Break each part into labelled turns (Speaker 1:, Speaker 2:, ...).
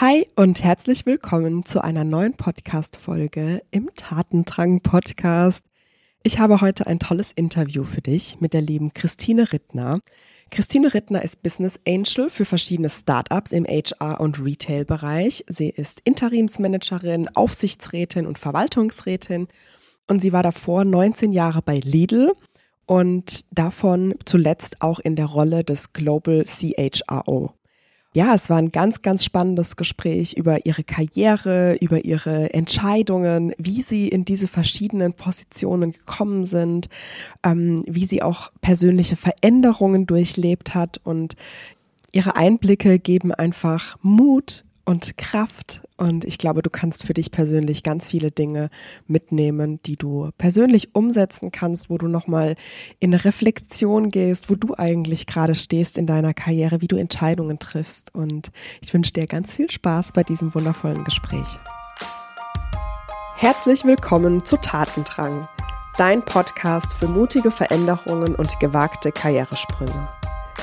Speaker 1: Hi und herzlich willkommen zu einer neuen Podcast-Folge im Tatendrang Podcast. Ich habe heute ein tolles Interview für dich mit der lieben Christine Rittner. Christine Rittner ist Business Angel für verschiedene Startups im HR- und Retail-Bereich. Sie ist Interimsmanagerin, Aufsichtsrätin und Verwaltungsrätin und sie war davor 19 Jahre bei Lidl und davon zuletzt auch in der Rolle des Global CHRO ja, es war ein ganz, ganz spannendes Gespräch über ihre Karriere, über ihre Entscheidungen, wie sie in diese verschiedenen Positionen gekommen sind, ähm, wie sie auch persönliche Veränderungen durchlebt hat. Und ihre Einblicke geben einfach Mut und Kraft. Und ich glaube, du kannst für dich persönlich ganz viele Dinge mitnehmen, die du persönlich umsetzen kannst, wo du nochmal in Reflexion gehst, wo du eigentlich gerade stehst in deiner Karriere, wie du Entscheidungen triffst. Und ich wünsche dir ganz viel Spaß bei diesem wundervollen Gespräch. Herzlich willkommen zu Tatendrang, dein Podcast für mutige Veränderungen und gewagte Karrieresprünge.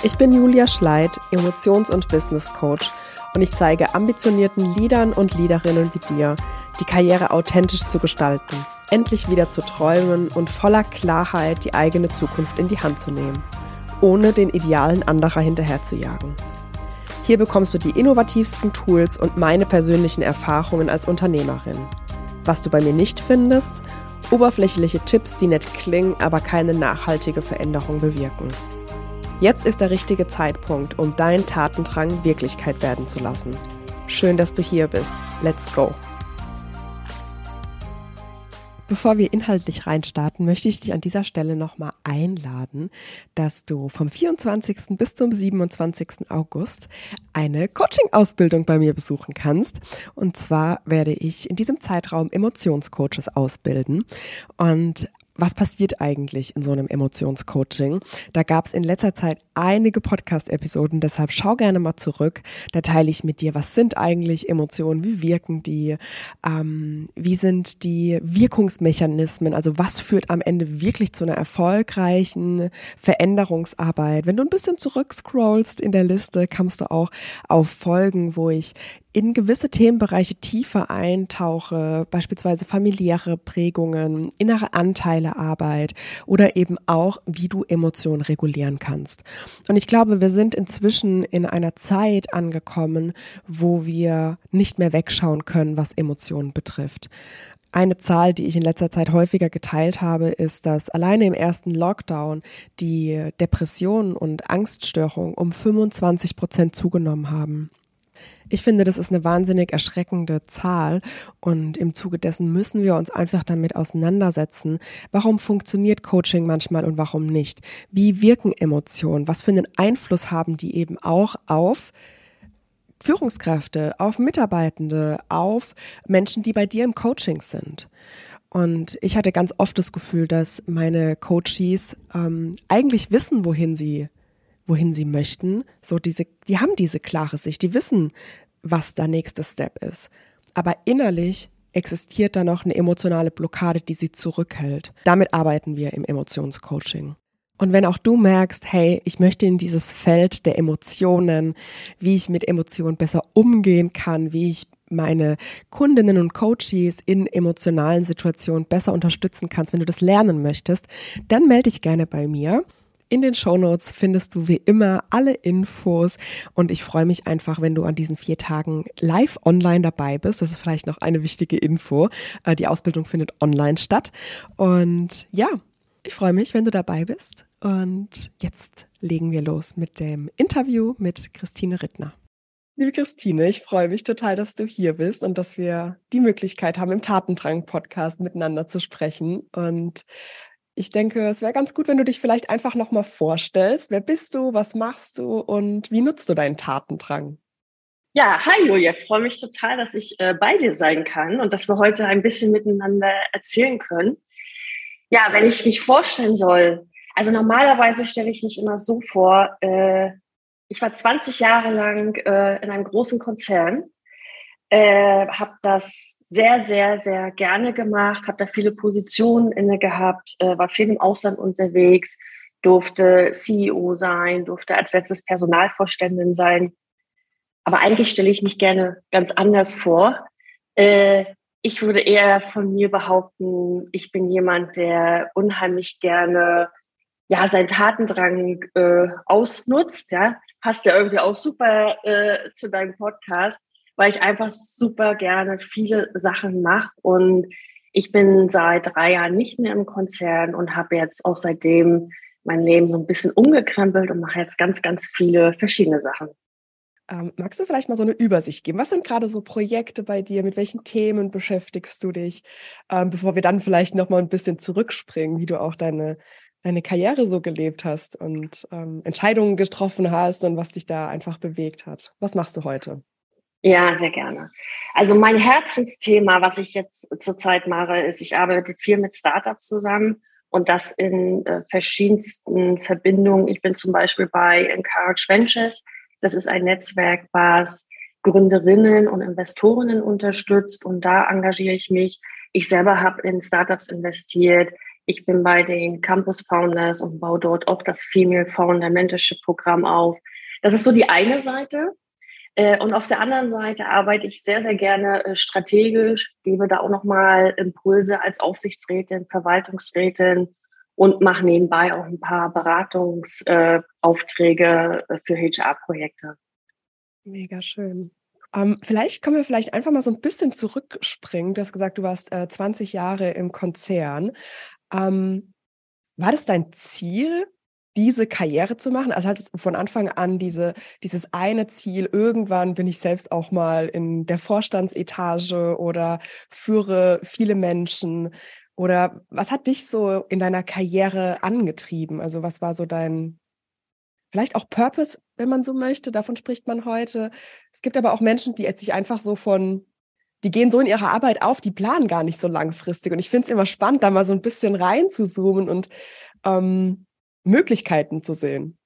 Speaker 1: Ich bin Julia Schleid, Emotions- und Business Coach und ich zeige ambitionierten Leadern und Leaderinnen wie dir, die Karriere authentisch zu gestalten, endlich wieder zu träumen und voller Klarheit die eigene Zukunft in die Hand zu nehmen, ohne den Idealen anderer hinterherzujagen. Hier bekommst du die innovativsten Tools und meine persönlichen Erfahrungen als Unternehmerin. Was du bei mir nicht findest, oberflächliche Tipps, die nett klingen, aber keine nachhaltige Veränderung bewirken. Jetzt ist der richtige Zeitpunkt, um deinen Tatendrang Wirklichkeit werden zu lassen. Schön, dass du hier bist. Let's go! Bevor wir inhaltlich reinstarten, möchte ich dich an dieser Stelle nochmal einladen, dass du vom 24. bis zum 27. August eine Coaching-Ausbildung bei mir besuchen kannst. Und zwar werde ich in diesem Zeitraum Emotionscoaches ausbilden. Und was passiert eigentlich in so einem Emotionscoaching? Da gab es in letzter Zeit einige Podcast-Episoden, deshalb schau gerne mal zurück. Da teile ich mit dir, was sind eigentlich Emotionen, wie wirken die, ähm, wie sind die Wirkungsmechanismen, also was führt am Ende wirklich zu einer erfolgreichen Veränderungsarbeit. Wenn du ein bisschen zurückscrollst in der Liste, kommst du auch auf Folgen, wo ich in gewisse Themenbereiche tiefer eintauche, beispielsweise familiäre Prägungen, innere Anteile Arbeit oder eben auch, wie du Emotionen regulieren kannst. Und ich glaube, wir sind inzwischen in einer Zeit angekommen, wo wir nicht mehr wegschauen können, was Emotionen betrifft. Eine Zahl, die ich in letzter Zeit häufiger geteilt habe, ist, dass alleine im ersten Lockdown die Depressionen und Angststörungen um 25 Prozent zugenommen haben. Ich finde, das ist eine wahnsinnig erschreckende Zahl und im Zuge dessen müssen wir uns einfach damit auseinandersetzen, warum funktioniert Coaching manchmal und warum nicht? Wie wirken Emotionen? Was für einen Einfluss haben die eben auch auf Führungskräfte, auf Mitarbeitende, auf Menschen, die bei dir im Coaching sind? Und ich hatte ganz oft das Gefühl, dass meine Coaches ähm, eigentlich wissen, wohin sie wohin sie möchten. So diese, die haben diese klare Sicht, die wissen, was der nächste Step ist. Aber innerlich existiert da noch eine emotionale Blockade, die sie zurückhält. Damit arbeiten wir im Emotionscoaching. Und wenn auch du merkst, hey, ich möchte in dieses Feld der Emotionen, wie ich mit Emotionen besser umgehen kann, wie ich meine Kundinnen und Coaches in emotionalen Situationen besser unterstützen kannst, wenn du das lernen möchtest, dann melde dich gerne bei mir. In den Shownotes findest du wie immer alle Infos und ich freue mich einfach, wenn du an diesen vier Tagen live online dabei bist. Das ist vielleicht noch eine wichtige Info. Äh, die Ausbildung findet online statt. Und ja, ich freue mich, wenn du dabei bist. Und jetzt legen wir los mit dem Interview mit Christine Rittner. Liebe Christine, ich freue mich total, dass du hier bist und dass wir die Möglichkeit haben, im Tatendrang-Podcast miteinander zu sprechen. Und ich denke, es wäre ganz gut, wenn du dich vielleicht einfach nochmal vorstellst. Wer bist du, was machst du und wie nutzt du deinen Tatendrang?
Speaker 2: Ja, hi Julia, ich freue mich total, dass ich äh, bei dir sein kann und dass wir heute ein bisschen miteinander erzählen können. Ja, wenn ich mich vorstellen soll, also normalerweise stelle ich mich immer so vor, äh, ich war 20 Jahre lang äh, in einem großen Konzern, äh, habe das sehr, sehr, sehr gerne gemacht, habe da viele Positionen inne gehabt, äh, war viel im Ausland unterwegs, durfte CEO sein, durfte als letztes Personalvorständin sein. Aber eigentlich stelle ich mich gerne ganz anders vor. Äh, ich würde eher von mir behaupten, ich bin jemand, der unheimlich gerne ja seinen Tatendrang äh, ausnutzt. Ja, passt ja irgendwie auch super äh, zu deinem Podcast, weil ich einfach super gerne viele Sachen mache und ich bin seit drei Jahren nicht mehr im Konzern und habe jetzt auch seitdem mein Leben so ein bisschen umgekrempelt und mache jetzt ganz, ganz viele verschiedene Sachen.
Speaker 1: Ähm, magst du vielleicht mal so eine Übersicht geben? Was sind gerade so Projekte bei dir? Mit welchen Themen beschäftigst du dich? Ähm, bevor wir dann vielleicht noch mal ein bisschen zurückspringen, wie du auch deine, deine Karriere so gelebt hast und ähm, Entscheidungen getroffen hast und was dich da einfach bewegt hat. Was machst du heute?
Speaker 2: Ja, sehr gerne. Also mein Herzensthema, was ich jetzt zurzeit mache, ist, ich arbeite viel mit Startups zusammen und das in äh, verschiedensten Verbindungen. Ich bin zum Beispiel bei Encourage Ventures. Das ist ein Netzwerk, was Gründerinnen und Investorinnen unterstützt und da engagiere ich mich. Ich selber habe in Startups investiert. Ich bin bei den Campus Founders und baue dort auch das Female Founder Mentorship Programm auf. Das ist so die eine Seite. Äh, und auf der anderen Seite arbeite ich sehr, sehr gerne äh, strategisch, gebe da auch nochmal Impulse als Aufsichtsrätin, Verwaltungsrätin und mache nebenbei auch ein paar Beratungsaufträge äh, für HR-Projekte.
Speaker 1: Mega schön. Ähm, vielleicht können wir vielleicht einfach mal so ein bisschen zurückspringen. Du hast gesagt, du warst äh, 20 Jahre im Konzern. Ähm, war das dein Ziel, diese Karriere zu machen? Also du von Anfang an diese, dieses eine Ziel, irgendwann bin ich selbst auch mal in der Vorstandsetage oder führe viele Menschen? Oder was hat dich so in deiner Karriere angetrieben? Also was war so dein, vielleicht auch Purpose, wenn man so möchte, davon spricht man heute. Es gibt aber auch Menschen, die sich einfach so von, die gehen so in ihre Arbeit auf, die planen gar nicht so langfristig. Und ich finde es immer spannend, da mal so ein bisschen reinzuzoomen und ähm, Möglichkeiten zu sehen.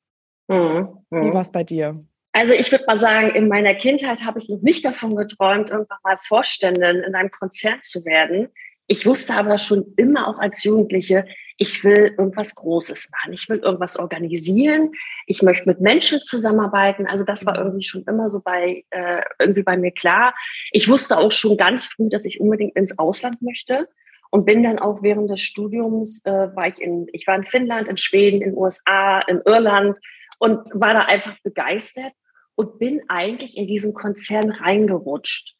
Speaker 1: Mhm. Wie mhm. war es bei dir?
Speaker 2: Also ich würde mal sagen, in meiner Kindheit habe ich noch nicht davon geträumt, irgendwann mal Vorständin in einem Konzert zu werden. Ich wusste aber schon immer auch als Jugendliche, ich will irgendwas Großes machen. Ich will irgendwas organisieren. Ich möchte mit Menschen zusammenarbeiten. Also das war mhm. irgendwie schon immer so bei äh, irgendwie bei mir klar. Ich wusste auch schon ganz früh, dass ich unbedingt ins Ausland möchte und bin dann auch während des Studiums äh, war ich in ich war in Finnland, in Schweden, in USA, in Irland und war da einfach begeistert und bin eigentlich in diesen Konzern reingerutscht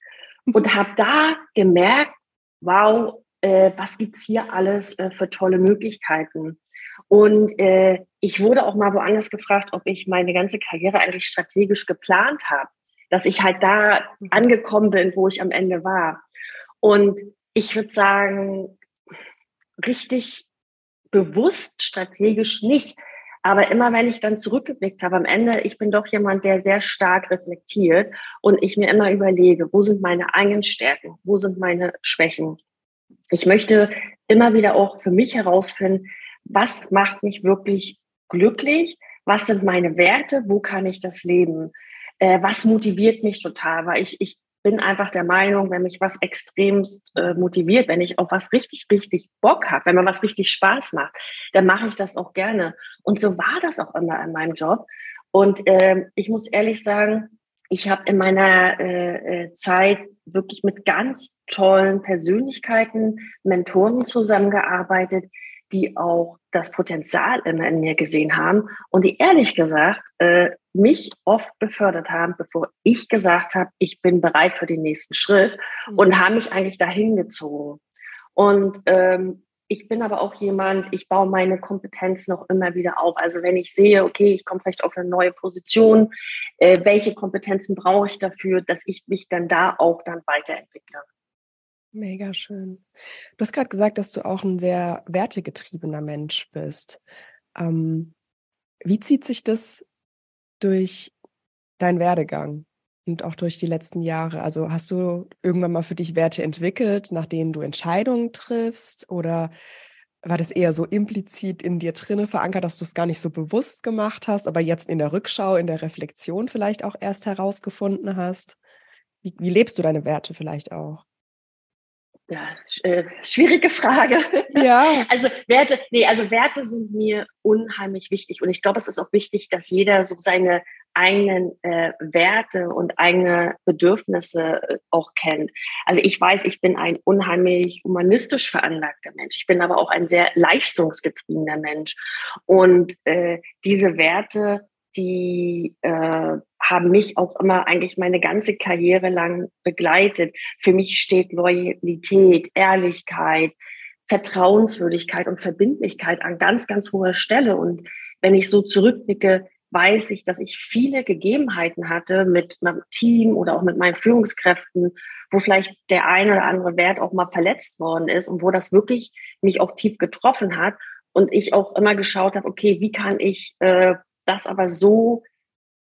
Speaker 2: und habe da gemerkt, wow, äh, was gibt's hier alles äh, für tolle Möglichkeiten? Und äh, ich wurde auch mal woanders gefragt, ob ich meine ganze Karriere eigentlich strategisch geplant habe, dass ich halt da mhm. angekommen bin, wo ich am Ende war. Und ich würde sagen, richtig bewusst, strategisch nicht. Aber immer wenn ich dann zurückgeblickt habe am Ende, ich bin doch jemand, der sehr stark reflektiert und ich mir immer überlege, wo sind meine eigenen Stärken, wo sind meine Schwächen. Ich möchte immer wieder auch für mich herausfinden, was macht mich wirklich glücklich, was sind meine Werte, wo kann ich das leben, äh, was motiviert mich total, weil ich, ich bin einfach der Meinung, wenn mich was extremst äh, motiviert, wenn ich auf was richtig, richtig Bock habe, wenn mir was richtig Spaß macht, dann mache ich das auch gerne. Und so war das auch immer in meinem Job. Und äh, ich muss ehrlich sagen, ich habe in meiner äh, äh, Zeit wirklich mit ganz tollen Persönlichkeiten, Mentoren zusammengearbeitet, die auch das Potenzial immer in mir gesehen haben und die ehrlich gesagt äh, mich oft befördert haben, bevor ich gesagt habe, ich bin bereit für den nächsten Schritt mhm. und haben mich eigentlich dahin gezogen. Und ähm, ich bin aber auch jemand, ich baue meine Kompetenz noch immer wieder auf. Also wenn ich sehe, okay, ich komme vielleicht auf eine neue Position, äh, welche Kompetenzen brauche ich dafür, dass ich mich dann da auch dann weiterentwickle.
Speaker 1: Mega schön. Du hast gerade gesagt, dass du auch ein sehr wertegetriebener Mensch bist. Ähm, wie zieht sich das durch deinen Werdegang und auch durch die letzten Jahre? Also hast du irgendwann mal für dich Werte entwickelt, nach denen du Entscheidungen triffst? Oder war das eher so implizit in dir drinne verankert, dass du es gar nicht so bewusst gemacht hast, aber jetzt in der Rückschau, in der Reflexion vielleicht auch erst herausgefunden hast? Wie, wie lebst du deine Werte vielleicht auch?
Speaker 2: Ja, äh, schwierige Frage. Ja. Also Werte, nee, also Werte sind mir unheimlich wichtig und ich glaube, es ist auch wichtig, dass jeder so seine eigenen äh, Werte und eigene Bedürfnisse äh, auch kennt. Also ich weiß, ich bin ein unheimlich humanistisch veranlagter Mensch. Ich bin aber auch ein sehr leistungsgetriebener Mensch. Und äh, diese Werte, die äh, haben mich auch immer eigentlich meine ganze Karriere lang begleitet. Für mich steht Loyalität, Ehrlichkeit, Vertrauenswürdigkeit und Verbindlichkeit an ganz, ganz hoher Stelle. Und wenn ich so zurückblicke, weiß ich, dass ich viele Gegebenheiten hatte mit meinem Team oder auch mit meinen Führungskräften, wo vielleicht der ein oder andere Wert auch mal verletzt worden ist und wo das wirklich mich auch tief getroffen hat. Und ich auch immer geschaut habe, okay, wie kann ich äh, das aber so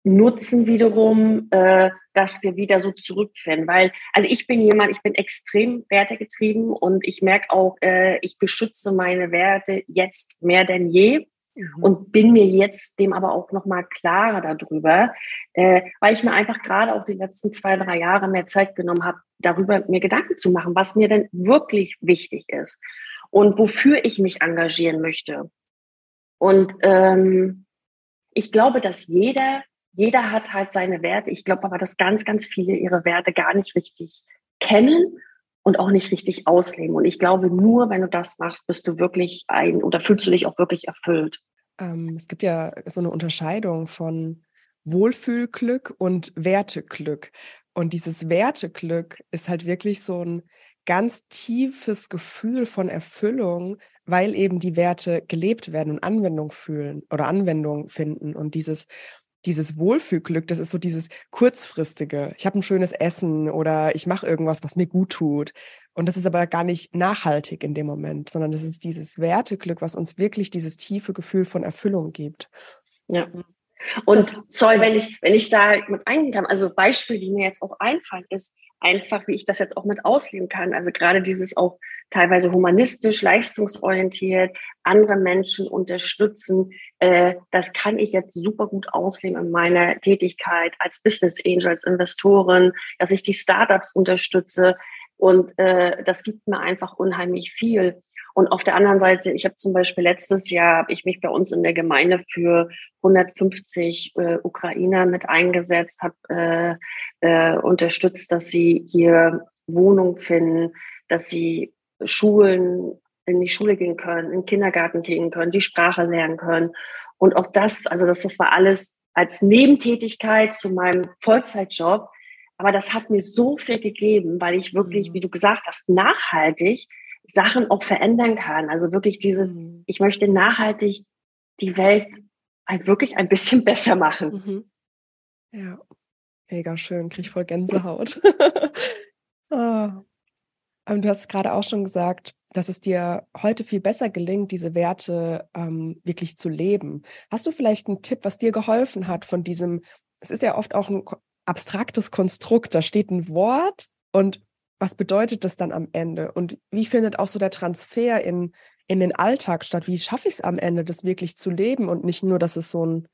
Speaker 2: nutzen wiederum, äh, dass wir wieder so zurückfinden. Weil, also ich bin jemand, ich bin extrem wertegetrieben und ich merke auch, äh, ich beschütze meine Werte jetzt mehr denn je mhm. und bin mir jetzt dem aber auch noch mal klarer darüber, äh, weil ich mir einfach gerade auch die letzten zwei, drei Jahre mehr Zeit genommen habe, darüber mir Gedanken zu machen, was mir denn wirklich wichtig ist und wofür ich mich engagieren möchte. Und ähm, ich glaube, dass jeder jeder hat halt seine Werte. Ich glaube aber, dass ganz, ganz viele ihre Werte gar nicht richtig kennen und auch nicht richtig ausleben. Und ich glaube, nur wenn du das machst, bist du wirklich ein oder fühlst du dich auch wirklich erfüllt.
Speaker 1: Ähm, es gibt ja so eine Unterscheidung von Wohlfühlglück und Werteglück. Und dieses Werteglück ist halt wirklich so ein ganz tiefes Gefühl von Erfüllung, weil eben die Werte gelebt werden und Anwendung fühlen oder Anwendung finden. Und dieses dieses Wohlfühlglück, das ist so dieses kurzfristige. Ich habe ein schönes Essen oder ich mache irgendwas, was mir gut tut. Und das ist aber gar nicht nachhaltig in dem Moment, sondern das ist dieses Werteglück, was uns wirklich dieses tiefe Gefühl von Erfüllung gibt.
Speaker 2: Ja. Und Zoll, wenn ich, wenn ich da mit eingehen kann, also Beispiel, die mir jetzt auch einfallen, ist einfach, wie ich das jetzt auch mit ausleben kann. Also gerade dieses auch teilweise humanistisch, leistungsorientiert, andere Menschen unterstützen. Äh, das kann ich jetzt super gut ausleben in meiner Tätigkeit als Business Angel, als Investorin, dass ich die Startups unterstütze. Und äh, das gibt mir einfach unheimlich viel. Und auf der anderen Seite, ich habe zum Beispiel letztes Jahr, habe ich mich bei uns in der Gemeinde für 150 äh, Ukrainer mit eingesetzt, habe äh, äh, unterstützt, dass sie hier Wohnung finden, dass sie Schulen in die Schule gehen können, in den Kindergarten gehen können, die Sprache lernen können. Und auch das, also das, das war alles als Nebentätigkeit zu meinem Vollzeitjob. Aber das hat mir so viel gegeben, weil ich wirklich, mhm. wie du gesagt hast, nachhaltig Sachen auch verändern kann. Also wirklich dieses, mhm. ich möchte nachhaltig die Welt halt wirklich ein bisschen besser machen.
Speaker 1: Mhm. Ja, mega schön, krieg ich voll Gänsehaut. oh. Ähm, du hast gerade auch schon gesagt, dass es dir heute viel besser gelingt, diese Werte ähm, wirklich zu leben. Hast du vielleicht einen Tipp, was dir geholfen hat von diesem, es ist ja oft auch ein abstraktes Konstrukt, da steht ein Wort und was bedeutet das dann am Ende? Und wie findet auch so der Transfer in, in den Alltag statt? Wie schaffe ich es am Ende, das wirklich zu leben und nicht nur, dass es so ein,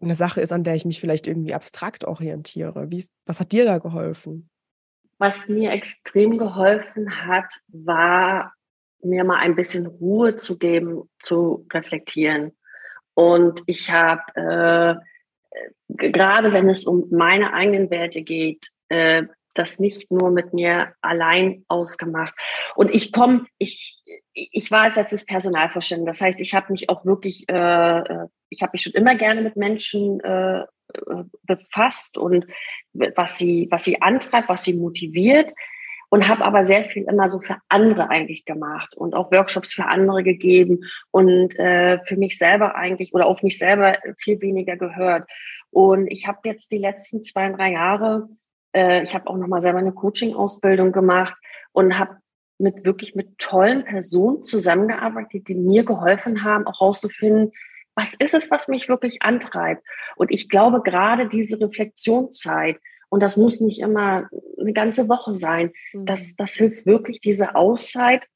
Speaker 1: eine Sache ist, an der ich mich vielleicht irgendwie abstrakt orientiere? Wie, was hat dir da geholfen?
Speaker 2: Was mir extrem geholfen hat, war mir mal ein bisschen Ruhe zu geben, zu reflektieren. Und ich habe, äh, gerade wenn es um meine eigenen Werte geht, äh, das nicht nur mit mir allein ausgemacht. Und ich komme, ich, ich war als letztes Personalvorstand. Das heißt, ich habe mich auch wirklich, äh, äh ich habe mich schon immer gerne mit Menschen äh, äh, befasst und was sie, was sie antreibt, was sie motiviert und habe aber sehr viel immer so für andere eigentlich gemacht und auch Workshops für andere gegeben und äh, für mich selber eigentlich oder auf mich selber viel weniger gehört. Und ich habe jetzt die letzten zwei, drei Jahre äh, ich habe auch nochmal selber eine Coaching-Ausbildung gemacht und habe mit wirklich mit tollen Personen zusammengearbeitet, die mir geholfen haben, auch herauszufinden, was ist es, was mich wirklich antreibt. Und ich glaube, gerade diese Reflexionszeit, und das muss nicht immer eine ganze Woche sein, mhm. das, das hilft wirklich, diese Auszeit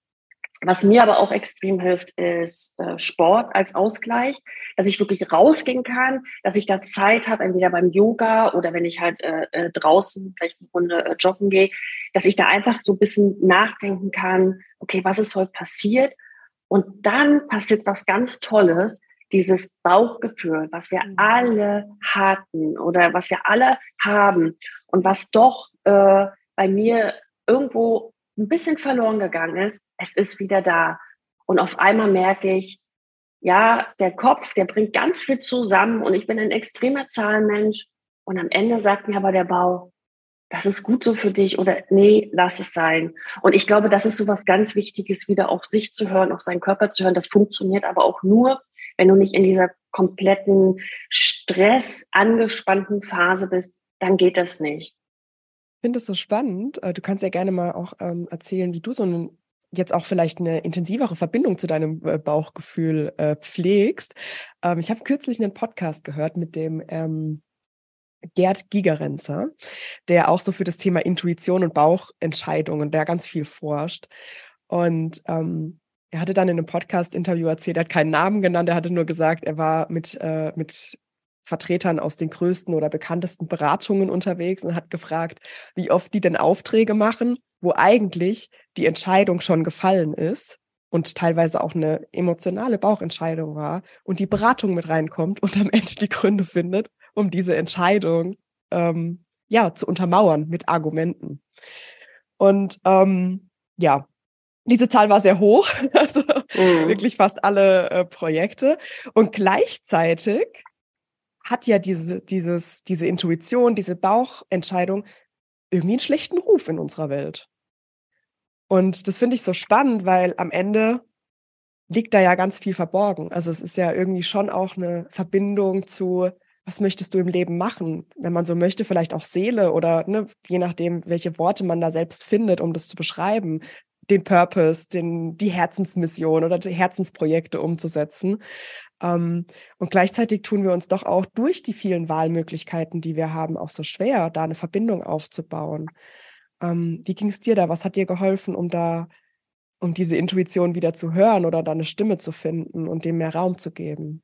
Speaker 2: was mir aber auch extrem hilft, ist äh, Sport als Ausgleich, dass ich wirklich rausgehen kann, dass ich da Zeit habe, entweder beim Yoga oder wenn ich halt äh, äh, draußen vielleicht eine Runde äh, joggen gehe, dass ich da einfach so ein bisschen nachdenken kann, okay, was ist heute passiert? Und dann passiert was ganz Tolles. dieses Bauchgefühl, was wir mhm. alle hatten oder was wir alle haben und was doch äh, bei mir irgendwo ein bisschen verloren gegangen ist, es ist wieder da. Und auf einmal merke ich, ja, der Kopf, der bringt ganz viel zusammen und ich bin ein extremer Zahlenmensch. Und am Ende sagt mir aber der Bau, das ist gut so für dich oder nee, lass es sein. Und ich glaube, das ist so was ganz Wichtiges, wieder auf sich zu hören, auf seinen Körper zu hören. Das funktioniert aber auch nur, wenn du nicht in dieser kompletten Stress, angespannten Phase bist, dann geht das nicht.
Speaker 1: Ich finde es so spannend. Äh, du kannst ja gerne mal auch ähm, erzählen, wie du so einen jetzt auch vielleicht eine intensivere Verbindung zu deinem äh, Bauchgefühl äh, pflegst. Ähm, ich habe kürzlich einen Podcast gehört mit dem ähm, Gerd Gigerenzer, der auch so für das Thema Intuition und Bauchentscheidungen, der ganz viel forscht. Und ähm, er hatte dann in einem Podcast-Interview erzählt, er hat keinen Namen genannt, er hatte nur gesagt, er war mit, äh, mit Vertretern aus den größten oder bekanntesten Beratungen unterwegs und hat gefragt, wie oft die denn Aufträge machen, wo eigentlich die Entscheidung schon gefallen ist und teilweise auch eine emotionale Bauchentscheidung war und die Beratung mit reinkommt und am Ende die Gründe findet, um diese Entscheidung ähm, ja zu untermauern mit Argumenten. Und ähm, ja, diese Zahl war sehr hoch, also mhm. wirklich fast alle äh, Projekte. Und gleichzeitig hat ja diese, dieses, diese Intuition, diese Bauchentscheidung irgendwie einen schlechten Ruf in unserer Welt. Und das finde ich so spannend, weil am Ende liegt da ja ganz viel verborgen. Also es ist ja irgendwie schon auch eine Verbindung zu, was möchtest du im Leben machen? Wenn man so möchte, vielleicht auch Seele oder ne, je nachdem, welche Worte man da selbst findet, um das zu beschreiben, den Purpose, den, die Herzensmission oder die Herzensprojekte umzusetzen. Ähm, und gleichzeitig tun wir uns doch auch durch die vielen Wahlmöglichkeiten, die wir haben, auch so schwer, da eine Verbindung aufzubauen. Ähm, wie ging es dir da? Was hat dir geholfen, um da, um diese Intuition wieder zu hören oder da eine Stimme zu finden und dem mehr Raum zu geben?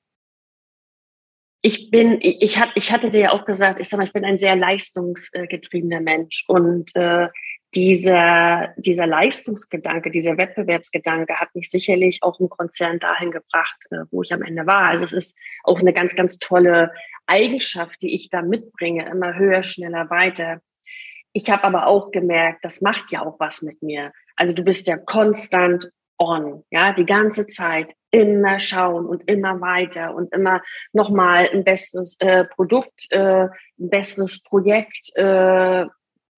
Speaker 2: ich bin, ich, ich hatte dir ja auch gesagt, ich sag mal, ich bin ein sehr leistungsgetriebener Mensch und äh, dieser, dieser Leistungsgedanke, dieser Wettbewerbsgedanke hat mich sicherlich auch im Konzern dahin gebracht, äh, wo ich am Ende war. Also es ist auch eine ganz, ganz tolle Eigenschaft, die ich da mitbringe, immer höher, schneller, weiter. Ich habe aber auch gemerkt, das macht ja auch was mit mir. Also du bist ja konstant on, ja, die ganze Zeit immer schauen und immer weiter und immer nochmal ein besseres äh, Produkt, äh, ein besseres Projekt, äh,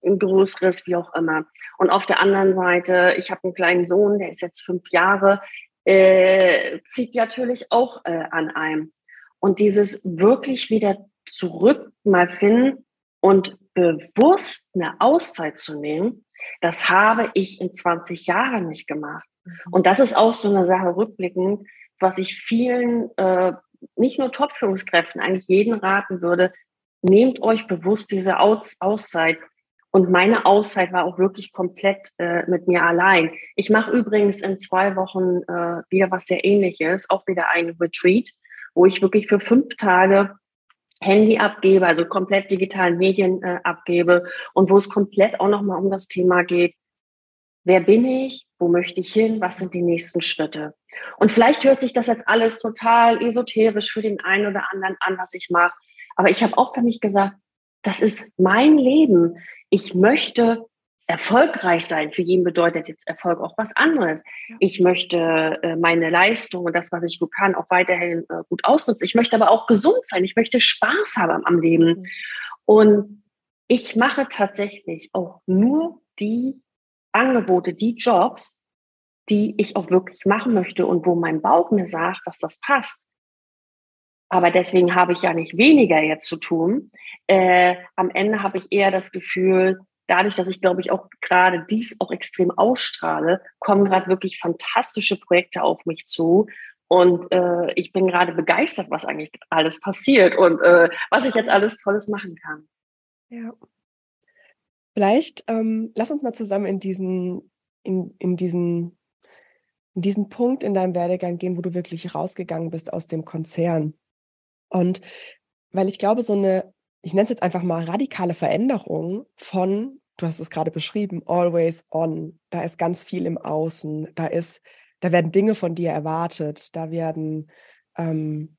Speaker 2: ein größeres, wie auch immer. Und auf der anderen Seite, ich habe einen kleinen Sohn, der ist jetzt fünf Jahre, äh, zieht natürlich auch äh, an einem. Und dieses wirklich wieder zurück mal finden und bewusst eine Auszeit zu nehmen, das habe ich in 20 Jahren nicht gemacht. Mhm. Und das ist auch so eine Sache rückblickend, was ich vielen, äh, nicht nur Top-Führungskräften, eigentlich jeden raten würde, nehmt euch bewusst diese Aus Auszeit. Und meine Auszeit war auch wirklich komplett äh, mit mir allein. Ich mache übrigens in zwei Wochen äh, wieder was sehr ähnliches, auch wieder ein Retreat, wo ich wirklich für fünf Tage Handy abgebe, also komplett digitalen Medien äh, abgebe und wo es komplett auch nochmal um das Thema geht, wer bin ich, wo möchte ich hin, was sind die nächsten Schritte. Und vielleicht hört sich das jetzt alles total esoterisch für den einen oder anderen an, was ich mache. Aber ich habe auch für mich gesagt, das ist mein Leben. Ich möchte erfolgreich sein. Für jeden bedeutet jetzt Erfolg auch was anderes. Ich möchte äh, meine Leistung und das, was ich gut kann, auch weiterhin äh, gut ausnutzen. Ich möchte aber auch gesund sein. Ich möchte Spaß haben am Leben. Mhm. Und ich mache tatsächlich auch nur die Angebote, die Jobs, die ich auch wirklich machen möchte und wo mein Bauch mir sagt, dass das passt. Aber deswegen habe ich ja nicht weniger jetzt zu tun. Äh, am Ende habe ich eher das Gefühl, dadurch, dass ich glaube ich auch gerade dies auch extrem ausstrahle, kommen gerade wirklich fantastische Projekte auf mich zu. Und äh, ich bin gerade begeistert, was eigentlich alles passiert und äh, was ich jetzt alles Tolles machen kann.
Speaker 1: Ja. Vielleicht ähm, lass uns mal zusammen in diesen, in, in diesen, in diesen Punkt in deinem Werdegang gehen, wo du wirklich rausgegangen bist aus dem Konzern. Und weil ich glaube, so eine, ich nenne es jetzt einfach mal radikale Veränderung von, du hast es gerade beschrieben, always on. Da ist ganz viel im Außen. Da ist, da werden Dinge von dir erwartet. Da werden ähm,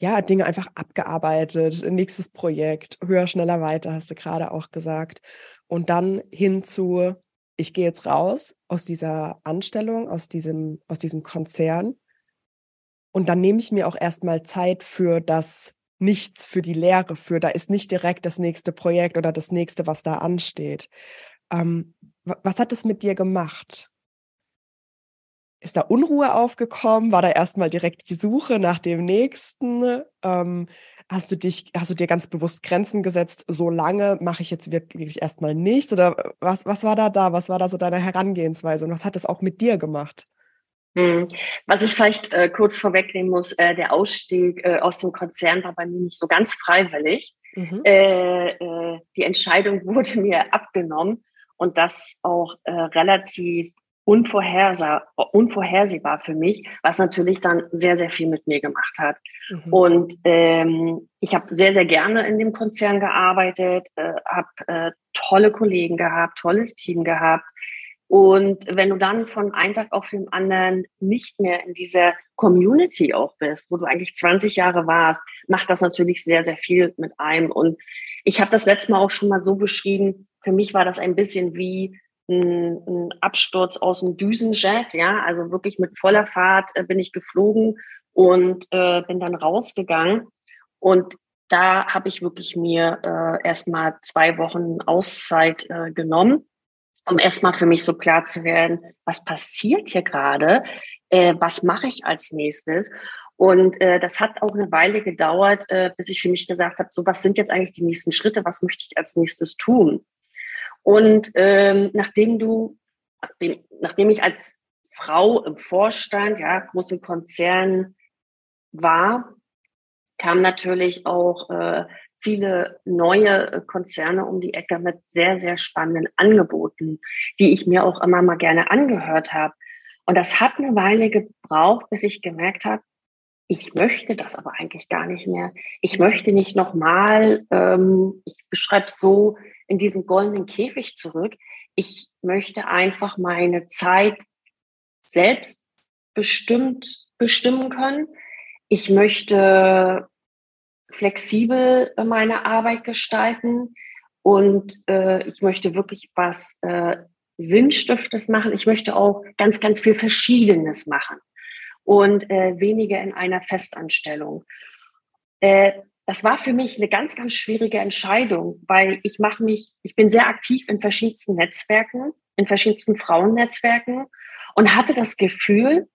Speaker 1: ja, Dinge einfach abgearbeitet, nächstes Projekt, höher, schneller, weiter, hast du gerade auch gesagt. Und dann hin zu, ich gehe jetzt raus aus dieser Anstellung, aus diesem, aus diesem Konzern. Und dann nehme ich mir auch erstmal Zeit für das Nichts, für die Lehre, für da ist nicht direkt das nächste Projekt oder das nächste, was da ansteht. Ähm, was hat es mit dir gemacht? Ist da Unruhe aufgekommen? War da erstmal direkt die Suche nach dem nächsten? Ähm, hast du dich, hast du dir ganz bewusst Grenzen gesetzt? So lange mache ich jetzt wirklich erstmal nichts? Oder was, was war da da? Was war da so deine Herangehensweise? Und was hat es auch mit dir gemacht?
Speaker 2: Hm. Was ich vielleicht äh, kurz vorwegnehmen muss, äh, der Ausstieg äh, aus dem Konzern war bei mir nicht so ganz freiwillig. Mhm. Äh, äh, die Entscheidung wurde mir abgenommen und das auch äh, relativ unvorhersehbar, für mich, was natürlich dann sehr, sehr viel mit mir gemacht hat. Mhm. Und ähm, ich habe sehr, sehr gerne in dem Konzern gearbeitet, habe tolle Kollegen gehabt, tolles Team gehabt. Und wenn du dann von einem Tag auf den anderen nicht mehr in dieser Community auch bist, wo du eigentlich 20 Jahre warst, macht das natürlich sehr, sehr viel mit einem. Und ich habe das letzte Mal auch schon mal so beschrieben, für mich war das ein bisschen wie ein, ein Absturz aus dem Düsenjet, ja, also wirklich mit voller Fahrt äh, bin ich geflogen und äh, bin dann rausgegangen. Und da habe ich wirklich mir äh, erstmal zwei Wochen Auszeit äh, genommen, um erstmal für mich so klar zu werden, was passiert hier gerade, äh, was mache ich als nächstes. Und äh, das hat auch eine Weile gedauert, äh, bis ich für mich gesagt habe, so was sind jetzt eigentlich die nächsten Schritte, was möchte ich als nächstes tun? Und ähm, nachdem du, nachdem, nachdem ich als Frau im Vorstand, ja, großen Konzern war, kamen natürlich auch äh, viele neue Konzerne um die Ecke mit sehr, sehr spannenden Angeboten, die ich mir auch immer mal gerne angehört habe. Und das hat eine Weile gebraucht, bis ich gemerkt habe, ich möchte das aber eigentlich gar nicht mehr. Ich möchte nicht nochmal, ähm, ich beschreibe es so, in diesen goldenen Käfig zurück. Ich möchte einfach meine Zeit selbst bestimmt bestimmen können. Ich möchte flexibel meine Arbeit gestalten und äh, ich möchte wirklich was äh, Sinnstiftes machen. Ich möchte auch ganz, ganz viel Verschiedenes machen und äh, weniger in einer Festanstellung. Äh, das war für mich eine ganz, ganz schwierige Entscheidung, weil ich mache mich, ich bin sehr aktiv in verschiedensten Netzwerken, in verschiedensten Frauennetzwerken und hatte das Gefühl,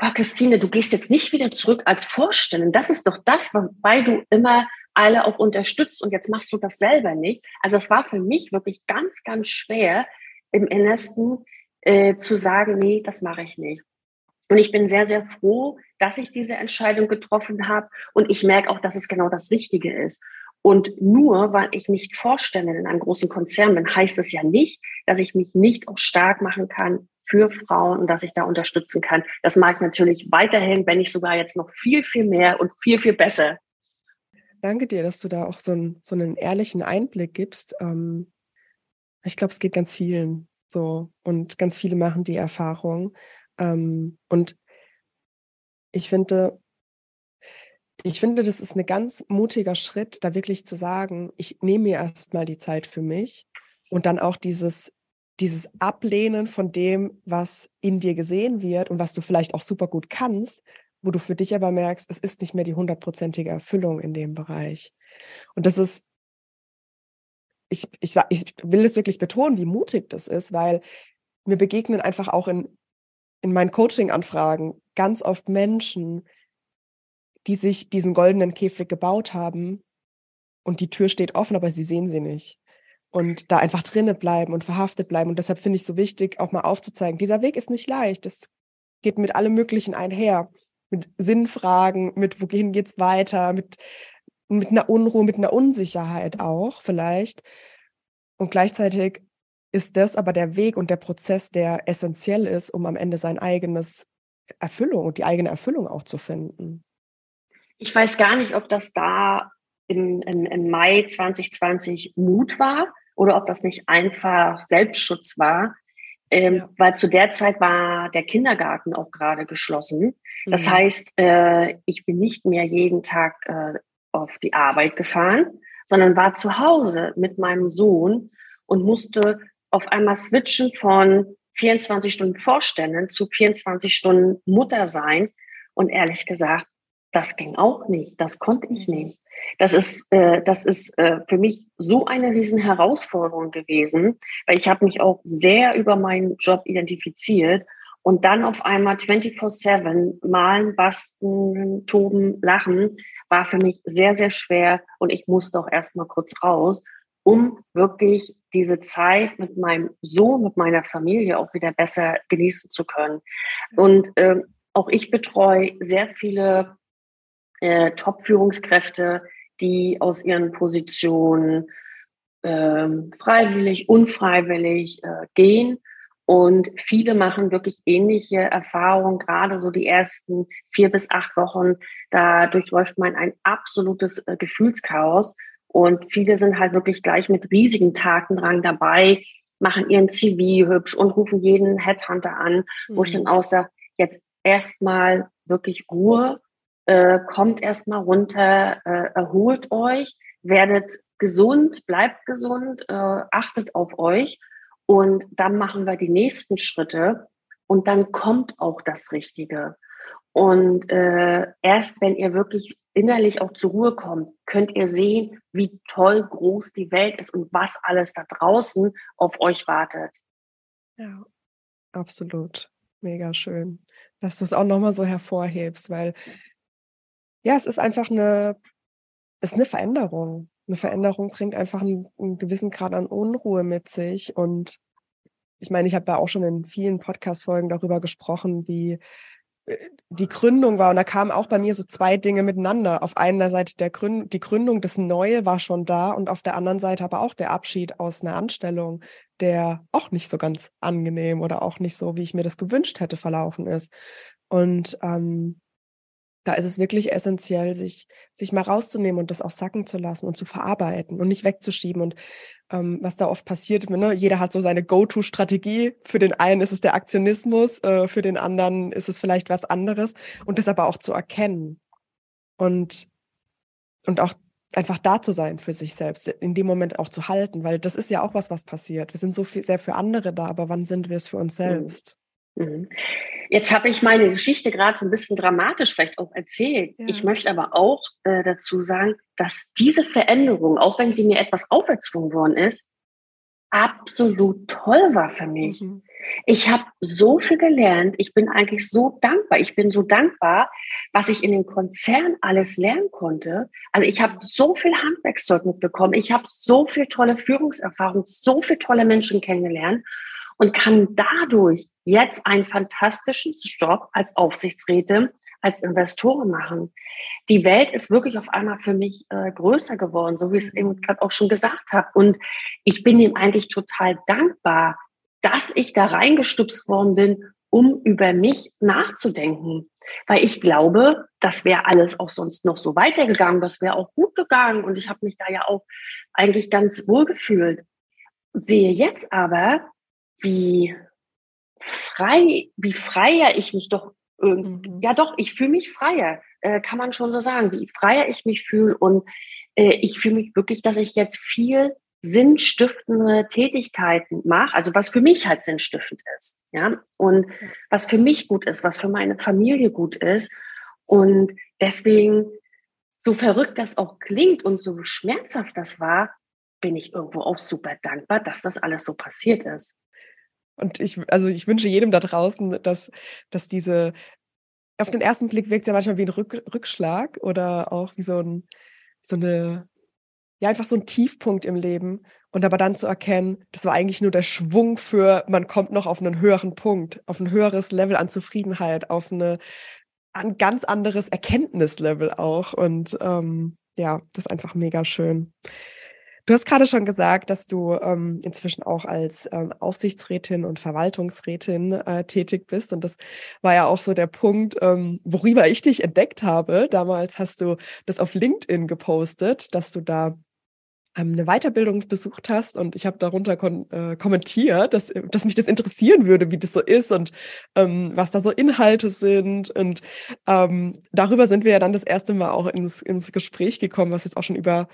Speaker 2: oh, Christine, du gehst jetzt nicht wieder zurück als Vorstellung. Das ist doch das, weil du immer alle auch unterstützt und jetzt machst du das selber nicht. Also es war für mich wirklich ganz, ganz schwer im Innersten äh, zu sagen, nee, das mache ich nicht. Und ich bin sehr, sehr froh, dass ich diese Entscheidung getroffen habe. Und ich merke auch, dass es genau das Richtige ist. Und nur weil ich nicht Vorständin in einem großen Konzern bin, heißt es ja nicht, dass ich mich nicht auch stark machen kann für Frauen und dass ich da unterstützen kann. Das mache ich natürlich weiterhin, wenn nicht sogar jetzt noch viel, viel mehr und viel, viel besser.
Speaker 1: Danke dir, dass du da auch so, ein, so einen ehrlichen Einblick gibst. Ähm, ich glaube, es geht ganz vielen so und ganz viele machen die Erfahrung. Ähm, und ich finde, ich finde, das ist ein ganz mutiger Schritt, da wirklich zu sagen, ich nehme mir erstmal die Zeit für mich und dann auch dieses, dieses Ablehnen von dem, was in dir gesehen wird und was du vielleicht auch super gut kannst, wo du für dich aber merkst, es ist nicht mehr die hundertprozentige Erfüllung in dem Bereich. Und das ist, ich, ich, ich will es wirklich betonen, wie mutig das ist, weil mir begegnen einfach auch in in meinen Coaching-Anfragen ganz oft Menschen, die sich diesen goldenen Käfig gebaut haben und die Tür steht offen, aber sie sehen sie nicht. Und da einfach drinnen bleiben und verhaftet bleiben. Und deshalb finde ich so wichtig, auch mal aufzuzeigen, dieser Weg ist nicht leicht. Das geht mit allem Möglichen einher. Mit Sinnfragen, mit wohin geht's weiter, mit, mit einer Unruhe, mit einer Unsicherheit auch vielleicht. Und gleichzeitig ist das aber der Weg und der Prozess, der essentiell ist, um am Ende sein eigenes Erfüllung und die eigene Erfüllung auch zu finden.
Speaker 2: Ich weiß gar nicht, ob das da im, im, im Mai 2020 Mut war oder ob das nicht einfach Selbstschutz war, ähm, ja. weil zu der Zeit war der Kindergarten auch gerade geschlossen. Das mhm. heißt, äh, ich bin nicht mehr jeden Tag äh, auf die Arbeit gefahren, sondern war zu Hause mit meinem Sohn und musste auf einmal switchen von 24 Stunden Vorständen zu 24 Stunden Mutter sein. Und ehrlich gesagt, das ging auch nicht. Das konnte ich nicht. Das ist, äh, das ist äh, für mich so eine riesen Herausforderung gewesen, weil ich habe mich auch sehr über meinen Job identifiziert und dann auf einmal 24/7 malen, basten, toben, lachen war für mich sehr, sehr schwer und ich musste auch erstmal kurz raus, um wirklich diese Zeit mit meinem Sohn, mit meiner Familie auch wieder besser genießen zu können. Und äh, auch ich betreue sehr viele äh, Top-Führungskräfte, die aus ihren Positionen äh, freiwillig, unfreiwillig äh, gehen. Und viele machen wirklich ähnliche Erfahrungen, gerade so die ersten vier bis acht Wochen. Da durchläuft man ein absolutes äh, Gefühlschaos. Und viele sind halt wirklich gleich mit riesigen Tatendrang dabei, machen ihren CV hübsch und rufen jeden Headhunter an, mhm. wo ich dann mhm. auch sage, jetzt erstmal wirklich Ruhe, äh, kommt erstmal runter, äh, erholt euch, werdet gesund, bleibt gesund, äh, achtet auf euch und dann machen wir die nächsten Schritte und dann kommt auch das Richtige. Und äh, erst wenn ihr wirklich innerlich auch zur Ruhe kommt, könnt ihr sehen, wie toll groß die Welt ist und was alles da draußen auf euch wartet.
Speaker 1: Ja, absolut. Mega schön, dass du es auch nochmal so hervorhebst, weil ja, es ist einfach eine, ist eine Veränderung. Eine Veränderung bringt einfach einen, einen gewissen Grad an Unruhe mit sich. Und ich meine, ich habe ja auch schon in vielen Podcast-Folgen darüber gesprochen, wie äh, die Gründung war. Und da kamen auch bei mir so zwei Dinge miteinander. Auf einer Seite der Gründ die Gründung, das Neue war schon da und auf der anderen Seite aber auch der Abschied aus einer Anstellung, der auch nicht so ganz angenehm oder auch nicht so, wie ich mir das gewünscht hätte, verlaufen ist. Und ähm, da ist es wirklich essentiell, sich, sich mal rauszunehmen und das auch sacken zu lassen und zu verarbeiten und nicht wegzuschieben. Und ähm, was da oft passiert, ne, jeder hat so seine Go-To-Strategie. Für den einen ist es der Aktionismus, äh, für den anderen ist es vielleicht was anderes. Und das aber auch zu erkennen und, und auch einfach da zu sein für sich selbst, in dem Moment auch zu halten, weil das ist ja auch was, was passiert. Wir sind so viel, sehr für andere da, aber wann sind wir es für uns mhm. selbst?
Speaker 2: Mhm. Jetzt habe ich meine Geschichte gerade so ein bisschen dramatisch vielleicht auch erzählt. Ja. Ich möchte aber auch äh, dazu sagen, dass diese Veränderung, auch wenn sie mir etwas auferzwungen worden ist, absolut toll war für mich. Mhm. Ich habe so viel gelernt. Ich bin eigentlich so dankbar. Ich bin so dankbar, was ich in dem Konzern alles lernen konnte. Also ich habe so viel Handwerkszeug mitbekommen. Ich habe so viel tolle Führungserfahrung, so viele tolle Menschen kennengelernt und kann dadurch jetzt einen fantastischen Job als Aufsichtsräte, als Investoren machen. Die Welt ist wirklich auf einmal für mich äh, größer geworden, so wie ich es eben gerade auch schon gesagt habe. Und ich bin ihm eigentlich total dankbar, dass ich da reingestupst worden bin, um über mich nachzudenken. Weil ich glaube, das wäre alles auch sonst noch so weitergegangen, das wäre auch gut gegangen und ich habe mich da ja auch eigentlich ganz wohl gefühlt. Sehe jetzt aber, wie frei, wie freier ich mich doch irgendwie, mhm. ja doch, ich fühle mich freier, äh, kann man schon so sagen, wie freier ich mich fühle und äh, ich fühle mich wirklich, dass ich jetzt viel sinnstiftende Tätigkeiten mache, also was für mich halt sinnstiftend ist, ja, und was für mich gut ist, was für meine Familie gut ist und deswegen, so verrückt das auch klingt und so schmerzhaft das war, bin ich irgendwo auch super dankbar, dass das alles so passiert ist.
Speaker 1: Und ich, also ich wünsche jedem da draußen, dass, dass diese, auf den ersten Blick wirkt es ja manchmal wie ein Rück, Rückschlag oder auch wie so ein, so eine, ja, einfach so ein Tiefpunkt im Leben. Und aber dann zu erkennen, das war eigentlich nur der Schwung für, man kommt noch auf einen höheren Punkt, auf ein höheres Level an Zufriedenheit, auf eine, ein ganz anderes Erkenntnislevel auch. Und ähm, ja, das ist einfach mega schön. Du hast gerade schon gesagt, dass du ähm, inzwischen auch als ähm, Aufsichtsrätin und Verwaltungsrätin äh, tätig bist. Und das war ja auch so der Punkt, ähm, worüber ich dich entdeckt habe. Damals hast du das auf LinkedIn gepostet, dass du da ähm, eine Weiterbildung besucht hast und ich habe darunter äh, kommentiert, dass, dass mich das interessieren würde, wie das so ist und ähm, was da so Inhalte sind. Und ähm, darüber sind wir ja dann das erste Mal auch ins, ins Gespräch gekommen, was jetzt auch schon über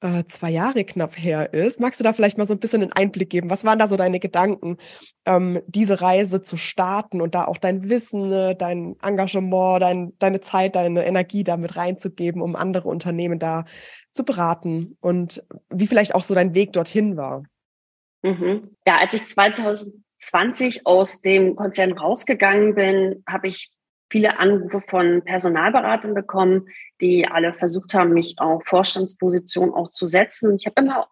Speaker 1: äh, zwei Jahre knapp her ist. Magst du da vielleicht mal so ein bisschen einen Einblick geben? Was waren da so deine Gedanken, ähm, diese Reise zu starten und da auch dein Wissen, ne, dein Engagement, dein, deine Zeit, deine Energie damit reinzugeben, um andere Unternehmen da zu beraten und wie vielleicht auch so dein Weg dorthin war?
Speaker 2: Mhm. Ja, als ich 2020 aus dem Konzern rausgegangen bin, habe ich viele Anrufe von Personalberatern bekommen, die alle versucht haben, mich auf Vorstandspositionen auch zu setzen. Und ich habe immer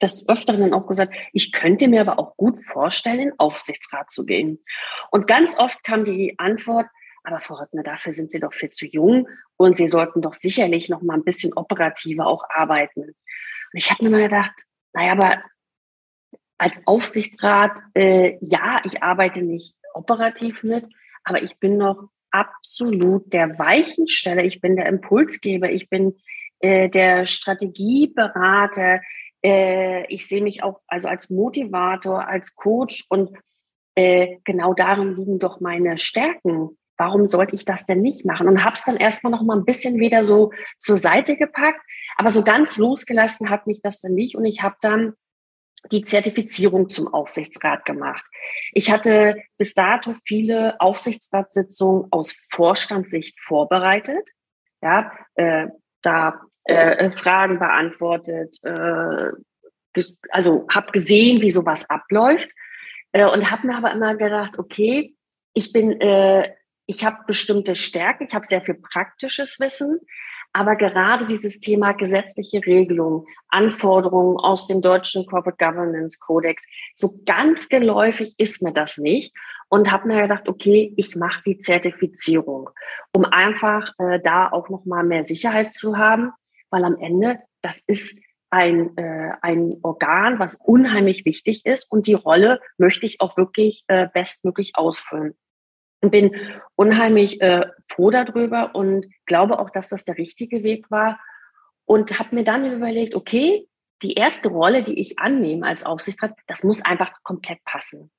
Speaker 2: des Öfteren auch gesagt, ich könnte mir aber auch gut vorstellen, in Aufsichtsrat zu gehen. Und ganz oft kam die Antwort, aber Frau Röttner, dafür sind Sie doch viel zu jung und Sie sollten doch sicherlich noch mal ein bisschen operativer auch arbeiten. Und ich habe mir mal gedacht, naja, aber als Aufsichtsrat, äh, ja, ich arbeite nicht operativ mit, aber ich bin noch absolut der Weichensteller, ich bin der Impulsgeber, ich bin äh, der Strategieberater, äh, ich sehe mich auch also als Motivator, als Coach. Und äh, genau darin liegen doch meine Stärken. Warum sollte ich das denn nicht machen? Und habe es dann erstmal noch mal ein bisschen wieder so zur Seite gepackt, aber so ganz losgelassen hat mich das dann nicht. Und ich habe dann die Zertifizierung zum Aufsichtsrat gemacht. Ich hatte bis dato viele Aufsichtsratssitzungen aus Vorstandssicht vorbereitet, ja, äh, da äh, Fragen beantwortet, äh, also habe gesehen, wie sowas abläuft äh, und habe mir aber immer gedacht, okay, ich bin, äh, ich habe bestimmte Stärken, ich habe sehr viel praktisches Wissen, aber gerade dieses Thema gesetzliche Regelung, Anforderungen aus dem deutschen Corporate Governance Codex, so ganz geläufig ist mir das nicht und habe mir gedacht, okay, ich mache die Zertifizierung, um einfach äh, da auch noch mal mehr Sicherheit zu haben, weil am Ende das ist ein, äh, ein Organ, was unheimlich wichtig ist und die Rolle möchte ich auch wirklich äh, bestmöglich ausfüllen bin unheimlich äh, froh darüber und glaube auch, dass das der richtige Weg war und habe mir dann überlegt, okay, die erste Rolle, die ich annehme als Aufsichtsrat, das muss einfach komplett passen.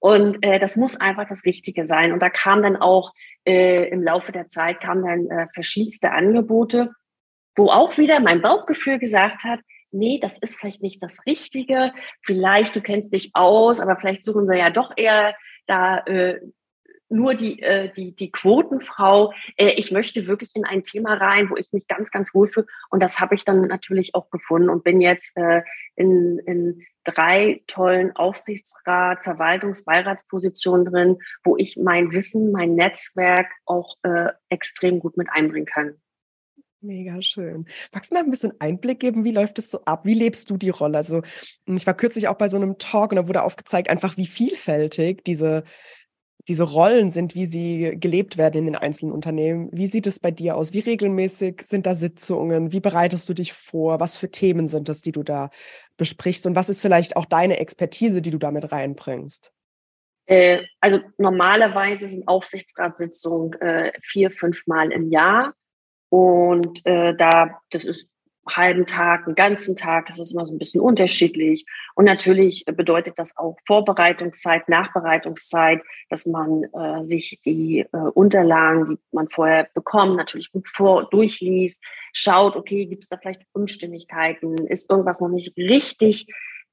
Speaker 2: Und äh, das muss einfach das Richtige sein. Und da kam dann auch äh, im Laufe der Zeit kamen dann äh, verschiedenste Angebote, wo auch wieder mein Bauchgefühl gesagt hat, nee, das ist vielleicht nicht das Richtige. Vielleicht, du kennst dich aus, aber vielleicht suchen sie ja doch eher da äh, nur die, äh, die, die Quotenfrau. Äh, ich möchte wirklich in ein Thema rein, wo ich mich ganz, ganz wohlfühle. Und das habe ich dann natürlich auch gefunden und bin jetzt äh, in, in drei tollen Aufsichtsrat, Verwaltungsbeiratspositionen drin, wo ich mein Wissen, mein Netzwerk auch äh, extrem gut mit einbringen kann.
Speaker 1: Mega schön. Magst du mal ein bisschen Einblick geben? Wie läuft es so ab? Wie lebst du die Rolle? Also, ich war kürzlich auch bei so einem Talk und da wurde aufgezeigt, einfach wie vielfältig diese, diese Rollen sind, wie sie gelebt werden in den einzelnen Unternehmen. Wie sieht es bei dir aus? Wie regelmäßig sind da Sitzungen? Wie bereitest du dich vor? Was für Themen sind das, die du da besprichst? Und was ist vielleicht auch deine Expertise, die du damit reinbringst?
Speaker 2: Äh, also normalerweise sind Aufsichtsratssitzungen äh, vier, fünf Mal im Jahr. Und äh, da, das ist halben Tag, einen ganzen Tag. Das ist immer so ein bisschen unterschiedlich. Und natürlich bedeutet das auch Vorbereitungszeit, Nachbereitungszeit, dass man äh, sich die äh, Unterlagen, die man vorher bekommt, natürlich gut vor durchliest, schaut, okay, gibt es da vielleicht Unstimmigkeiten, ist irgendwas noch nicht richtig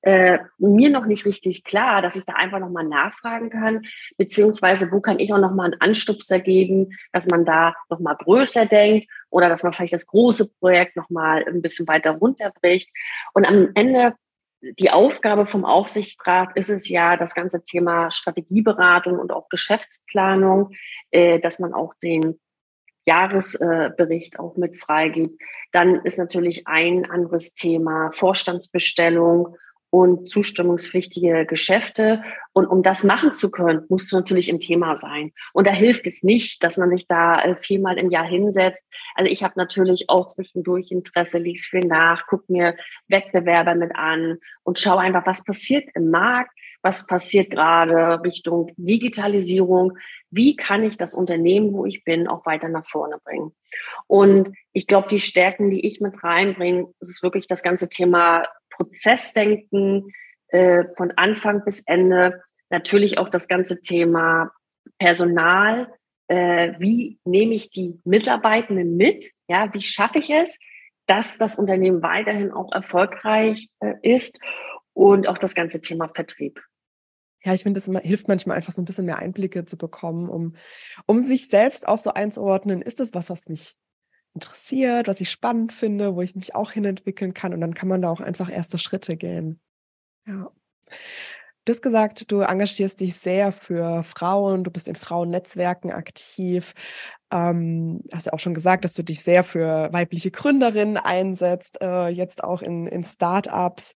Speaker 2: äh, mir noch nicht richtig klar, dass ich da einfach nochmal nachfragen kann, beziehungsweise wo kann ich auch nochmal einen Anstupser geben, dass man da nochmal größer denkt oder dass man vielleicht das große Projekt nochmal ein bisschen weiter runterbricht. Und am Ende die Aufgabe vom Aufsichtsrat ist es ja, das ganze Thema Strategieberatung und auch Geschäftsplanung, äh, dass man auch den Jahresbericht auch mit freigibt. Dann ist natürlich ein anderes Thema Vorstandsbestellung und zustimmungspflichtige Geschäfte. Und um das machen zu können, musst du natürlich im Thema sein. Und da hilft es nicht, dass man sich da äh, viermal im Jahr hinsetzt. Also ich habe natürlich auch zwischendurch Interesse, lies viel nach, guck mir Wettbewerber mit an und schau einfach, was passiert im Markt, was passiert gerade Richtung Digitalisierung, wie kann ich das Unternehmen, wo ich bin, auch weiter nach vorne bringen. Und ich glaube, die Stärken, die ich mit reinbringe, ist wirklich das ganze Thema Prozessdenken äh, von Anfang bis Ende. Natürlich auch das ganze Thema Personal. Äh, wie nehme ich die Mitarbeitenden mit? Ja, wie schaffe ich es, dass das Unternehmen weiterhin auch erfolgreich äh, ist? Und auch das ganze Thema Vertrieb.
Speaker 1: Ja, ich finde, es hilft manchmal einfach so ein bisschen mehr Einblicke zu bekommen, um, um sich selbst auch so einzuordnen. Ist das was, was mich interessiert, was ich spannend finde, wo ich mich auch hinentwickeln kann? Und dann kann man da auch einfach erste Schritte gehen. Ja. Du hast gesagt, du engagierst dich sehr für Frauen, du bist in Frauennetzwerken aktiv. Ähm, hast ja auch schon gesagt, dass du dich sehr für weibliche Gründerinnen einsetzt, äh, jetzt auch in, in Startups.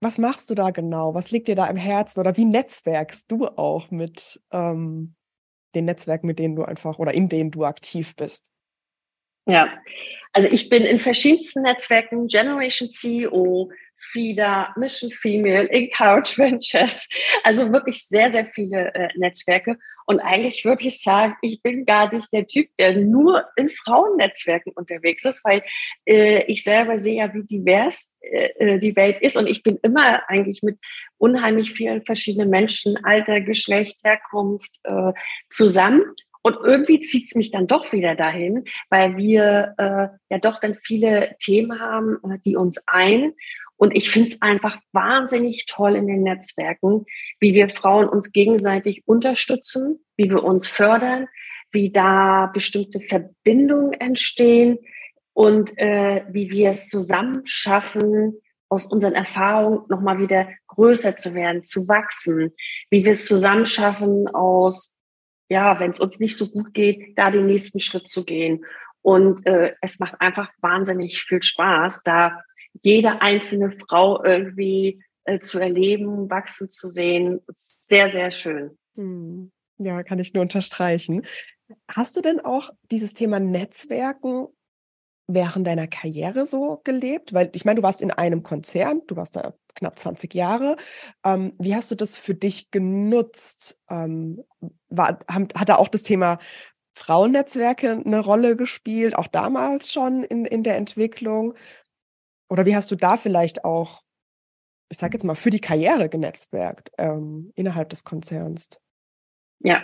Speaker 1: Was machst du da genau? Was liegt dir da im Herzen? Oder wie netzwerkst du auch mit ähm, den Netzwerken, mit denen du einfach oder in denen du aktiv bist?
Speaker 2: Ja, also ich bin in verschiedensten Netzwerken, Generation CEO, FIDA, Mission Female, Encourage Ventures, also wirklich sehr, sehr viele äh, Netzwerke. Und eigentlich würde ich sagen, ich bin gar nicht der Typ, der nur in Frauennetzwerken unterwegs ist, weil äh, ich selber sehe ja, wie divers äh, äh, die Welt ist. Und ich bin immer eigentlich mit unheimlich vielen verschiedenen Menschen, Alter, Geschlecht, Herkunft äh, zusammen. Und irgendwie zieht es mich dann doch wieder dahin, weil wir äh, ja doch dann viele Themen haben, äh, die uns ein. Und ich finde es einfach wahnsinnig toll in den Netzwerken, wie wir Frauen uns gegenseitig unterstützen, wie wir uns fördern, wie da bestimmte Verbindungen entstehen und äh, wie wir es zusammen schaffen, aus unseren Erfahrungen nochmal wieder größer zu werden, zu wachsen, wie wir es zusammen schaffen, aus, ja, wenn es uns nicht so gut geht, da den nächsten Schritt zu gehen. Und äh, es macht einfach wahnsinnig viel Spaß, da jede einzelne Frau irgendwie äh, zu erleben, wachsen zu sehen. Sehr, sehr schön.
Speaker 1: Hm. Ja, kann ich nur unterstreichen. Hast du denn auch dieses Thema Netzwerken während deiner Karriere so gelebt? Weil ich meine, du warst in einem Konzern, du warst da knapp 20 Jahre. Ähm, wie hast du das für dich genutzt? Ähm, war, haben, hat da auch das Thema Frauennetzwerke eine Rolle gespielt, auch damals schon in, in der Entwicklung? Oder wie hast du da vielleicht auch, ich sage jetzt mal, für die Karriere genetzwerkt ähm, innerhalb des Konzerns?
Speaker 2: Ja,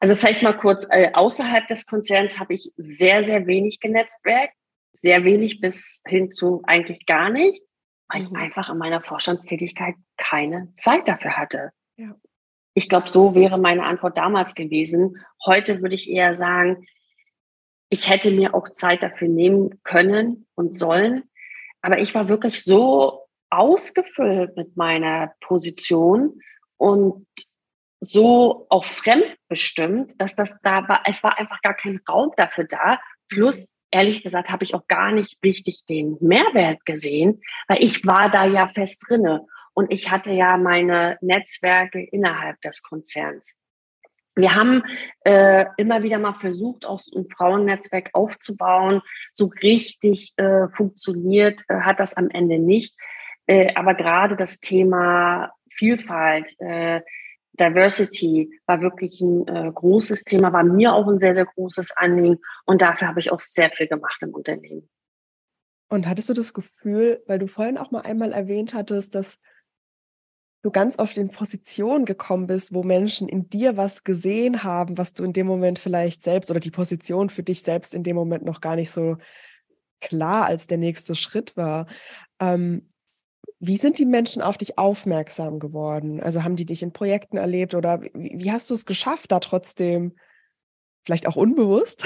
Speaker 2: also vielleicht mal kurz, äh, außerhalb des Konzerns habe ich sehr, sehr wenig genetzwerkt, sehr wenig bis hin zu eigentlich gar nicht, weil mhm. ich einfach in meiner Vorstandstätigkeit keine Zeit dafür hatte. Ja. Ich glaube, so wäre meine Antwort damals gewesen. Heute würde ich eher sagen, ich hätte mir auch Zeit dafür nehmen können und sollen, aber ich war wirklich so ausgefüllt mit meiner Position und so auch fremdbestimmt, dass das da war, es war einfach gar kein Raum dafür da. Plus, ehrlich gesagt, habe ich auch gar nicht richtig den Mehrwert gesehen, weil ich war da ja fest drinne und ich hatte ja meine Netzwerke innerhalb des Konzerns. Wir haben äh, immer wieder mal versucht, auch so ein Frauennetzwerk aufzubauen. So richtig äh, funktioniert äh, hat das am Ende nicht. Äh, aber gerade das Thema Vielfalt, äh, Diversity war wirklich ein äh, großes Thema, war mir auch ein sehr, sehr großes Anliegen. Und dafür habe ich auch sehr viel gemacht im Unternehmen.
Speaker 1: Und hattest du das Gefühl, weil du vorhin auch mal einmal erwähnt hattest, dass du ganz oft in Positionen gekommen bist, wo Menschen in dir was gesehen haben, was du in dem Moment vielleicht selbst oder die Position für dich selbst in dem Moment noch gar nicht so klar als der nächste Schritt war. Ähm, wie sind die Menschen auf dich aufmerksam geworden? Also haben die dich in Projekten erlebt oder wie, wie hast du es geschafft, da trotzdem vielleicht auch unbewusst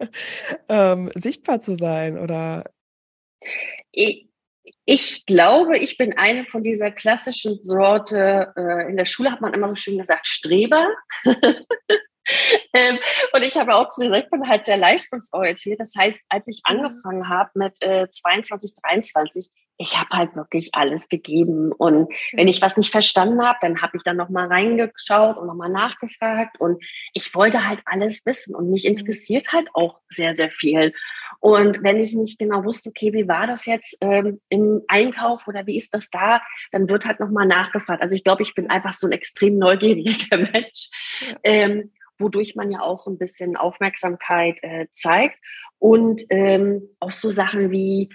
Speaker 1: ähm, sichtbar zu sein? Oder
Speaker 2: ich, ich glaube, ich bin eine von dieser klassischen Sorte. Äh, in der Schule hat man immer so schön gesagt, Streber. ähm, und ich habe auch zu gesagt, ich bin halt sehr leistungsorientiert. Das heißt, als ich mhm. angefangen habe mit äh, 22, 23, ich habe halt wirklich alles gegeben. Und wenn ich was nicht verstanden habe, dann habe ich dann nochmal reingeschaut und nochmal nachgefragt. Und ich wollte halt alles wissen. Und mich mhm. interessiert halt auch sehr, sehr viel. Und wenn ich nicht genau wusste, okay, wie war das jetzt ähm, im Einkauf oder wie ist das da, dann wird halt nochmal nachgefragt. Also ich glaube, ich bin einfach so ein extrem neugieriger Mensch, ja. ähm, wodurch man ja auch so ein bisschen Aufmerksamkeit äh, zeigt. Und ähm, auch so Sachen wie,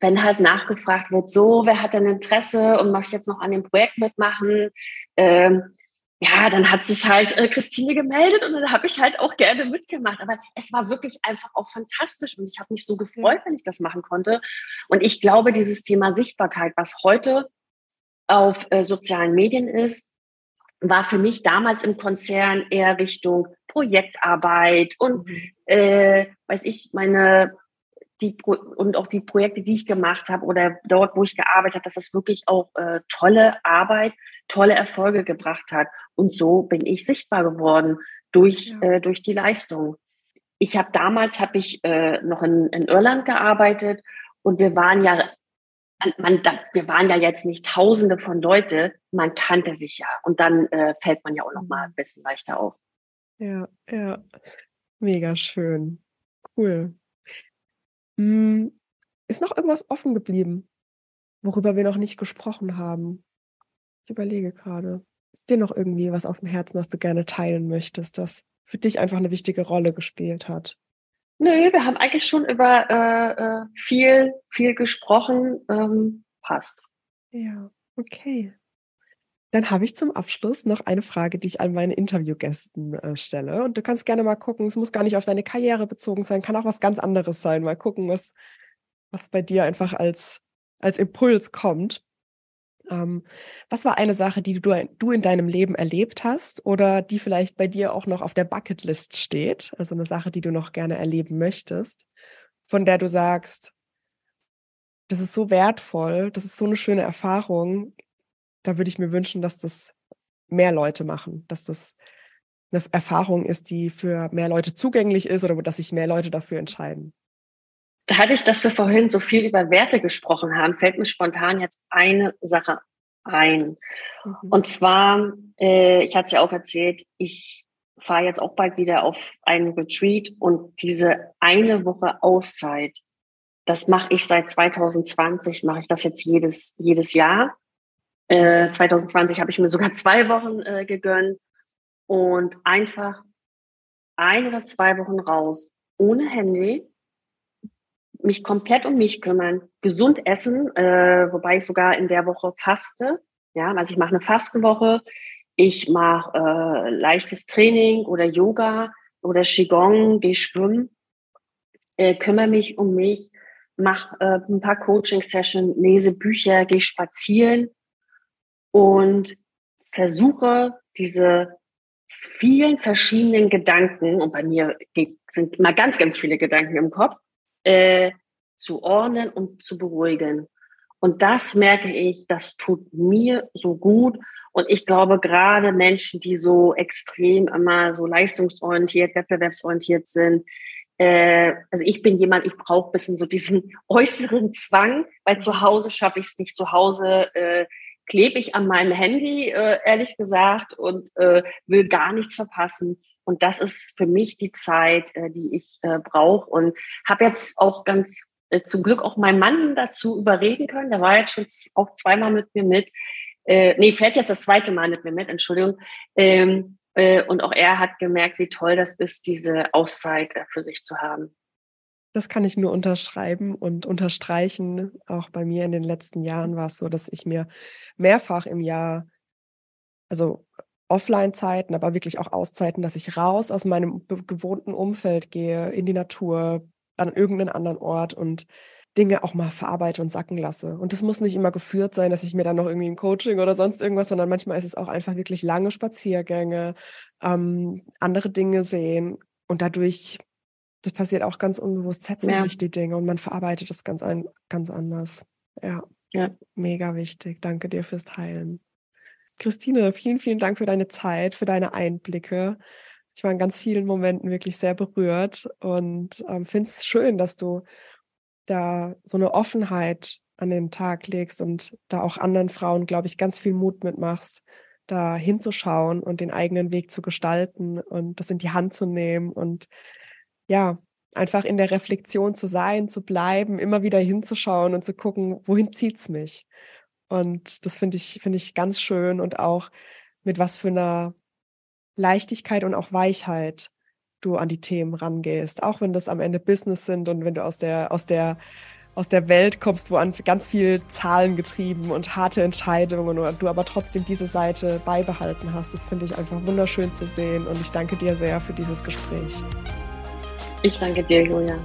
Speaker 2: wenn halt nachgefragt wird, so, wer hat denn Interesse und möchte jetzt noch an dem Projekt mitmachen? Ähm, ja, dann hat sich halt äh, Christine gemeldet und dann habe ich halt auch gerne mitgemacht. Aber es war wirklich einfach auch fantastisch und ich habe mich so gefreut, wenn ich das machen konnte. Und ich glaube, dieses Thema Sichtbarkeit, was heute auf äh, sozialen Medien ist, war für mich damals im Konzern eher Richtung Projektarbeit und mhm. äh, weiß ich, meine die und auch die Projekte, die ich gemacht habe oder dort, wo ich gearbeitet habe, dass das wirklich auch äh, tolle Arbeit, tolle Erfolge gebracht hat. Und so bin ich sichtbar geworden durch, ja. äh, durch die Leistung. Ich habe damals habe ich äh, noch in, in Irland gearbeitet und wir waren ja man, wir waren ja jetzt nicht Tausende von Leute, man kannte sich ja und dann äh, fällt man ja auch noch mal ein bisschen leichter auf.
Speaker 1: Ja, ja, mega schön, cool. Hm, ist noch irgendwas offen geblieben, worüber wir noch nicht gesprochen haben? Ich überlege gerade. Ist dir noch irgendwie was auf dem Herzen, was du gerne teilen möchtest, das für dich einfach eine wichtige Rolle gespielt hat?
Speaker 2: Nö, wir haben eigentlich schon über äh, äh, viel, viel gesprochen. Ähm, passt.
Speaker 1: Ja, okay. Dann habe ich zum Abschluss noch eine Frage, die ich an meine Interviewgästen äh, stelle. Und du kannst gerne mal gucken, es muss gar nicht auf deine Karriere bezogen sein, kann auch was ganz anderes sein. Mal gucken, was, was bei dir einfach als, als Impuls kommt. Ähm, was war eine Sache, die du, du in deinem Leben erlebt hast oder die vielleicht bei dir auch noch auf der Bucketlist steht? Also eine Sache, die du noch gerne erleben möchtest, von der du sagst, das ist so wertvoll, das ist so eine schöne Erfahrung da würde ich mir wünschen, dass das mehr Leute machen, dass das eine Erfahrung ist, die für mehr Leute zugänglich ist oder dass sich mehr Leute dafür entscheiden.
Speaker 2: Dadurch, dass wir vorhin so viel über Werte gesprochen haben, fällt mir spontan jetzt eine Sache ein. Mhm. Und zwar, äh, ich hatte es ja auch erzählt, ich fahre jetzt auch bald wieder auf einen Retreat und diese eine Woche Auszeit, das mache ich seit 2020, mache ich das jetzt jedes, jedes Jahr. 2020 äh, habe ich mir sogar zwei Wochen äh, gegönnt und einfach ein oder zwei Wochen raus, ohne Handy, mich komplett um mich kümmern, gesund essen, äh, wobei ich sogar in der Woche faste. Ja, also ich mache eine Fastenwoche, ich mache äh, leichtes Training oder Yoga oder Qigong, gehe schwimmen, äh, kümmere mich um mich, mache äh, ein paar Coaching-Sessions, lese Bücher, gehe spazieren und versuche diese vielen verschiedenen Gedanken, und bei mir sind immer ganz, ganz viele Gedanken im Kopf, äh, zu ordnen und zu beruhigen. Und das merke ich, das tut mir so gut. Und ich glaube, gerade Menschen, die so extrem immer so leistungsorientiert, wettbewerbsorientiert sind, äh, also ich bin jemand, ich brauche bisschen so diesen äußeren Zwang, weil zu Hause schaffe ich es nicht. Zu Hause äh, klebe ich an meinem Handy, äh, ehrlich gesagt, und äh, will gar nichts verpassen. Und das ist für mich die Zeit, äh, die ich äh, brauche. Und habe jetzt auch ganz äh, zum Glück auch meinen Mann dazu überreden können. Der war jetzt schon auch zweimal mit mir mit. Äh, nee, fährt jetzt das zweite Mal mit mir mit, Entschuldigung. Ähm, äh, und auch er hat gemerkt, wie toll das ist, diese Auszeit äh, für sich zu haben.
Speaker 1: Das kann ich nur unterschreiben und unterstreichen. Auch bei mir in den letzten Jahren war es so, dass ich mir mehrfach im Jahr, also Offline-Zeiten, aber wirklich auch Auszeiten, dass ich raus aus meinem gewohnten Umfeld gehe, in die Natur, an irgendeinen anderen Ort und Dinge auch mal verarbeite und sacken lasse. Und das muss nicht immer geführt sein, dass ich mir dann noch irgendwie ein Coaching oder sonst irgendwas, sondern manchmal ist es auch einfach wirklich lange Spaziergänge, ähm, andere Dinge sehen und dadurch das passiert auch ganz unbewusst, setzen ja. sich die Dinge und man verarbeitet das ganz, ein, ganz anders. Ja. ja. Mega wichtig. Danke dir fürs Teilen. Christine, vielen, vielen Dank für deine Zeit, für deine Einblicke. Ich war in ganz vielen Momenten wirklich sehr berührt und ähm, finde es schön, dass du da so eine Offenheit an den Tag legst und da auch anderen Frauen, glaube ich, ganz viel Mut mitmachst, da hinzuschauen und den eigenen Weg zu gestalten und das in die Hand zu nehmen und ja, einfach in der Reflexion zu sein, zu bleiben, immer wieder hinzuschauen und zu gucken, wohin zieht's mich. Und das finde ich, finde ich ganz schön und auch mit was für einer Leichtigkeit und auch Weichheit du an die Themen rangehst, auch wenn das am Ende Business sind und wenn du aus der, aus der, aus der Welt kommst, wo an ganz viel Zahlen getrieben und harte Entscheidungen und du aber trotzdem diese Seite beibehalten hast. Das finde ich einfach wunderschön zu sehen und ich danke dir sehr für dieses Gespräch.
Speaker 2: Ich danke dir, Julia.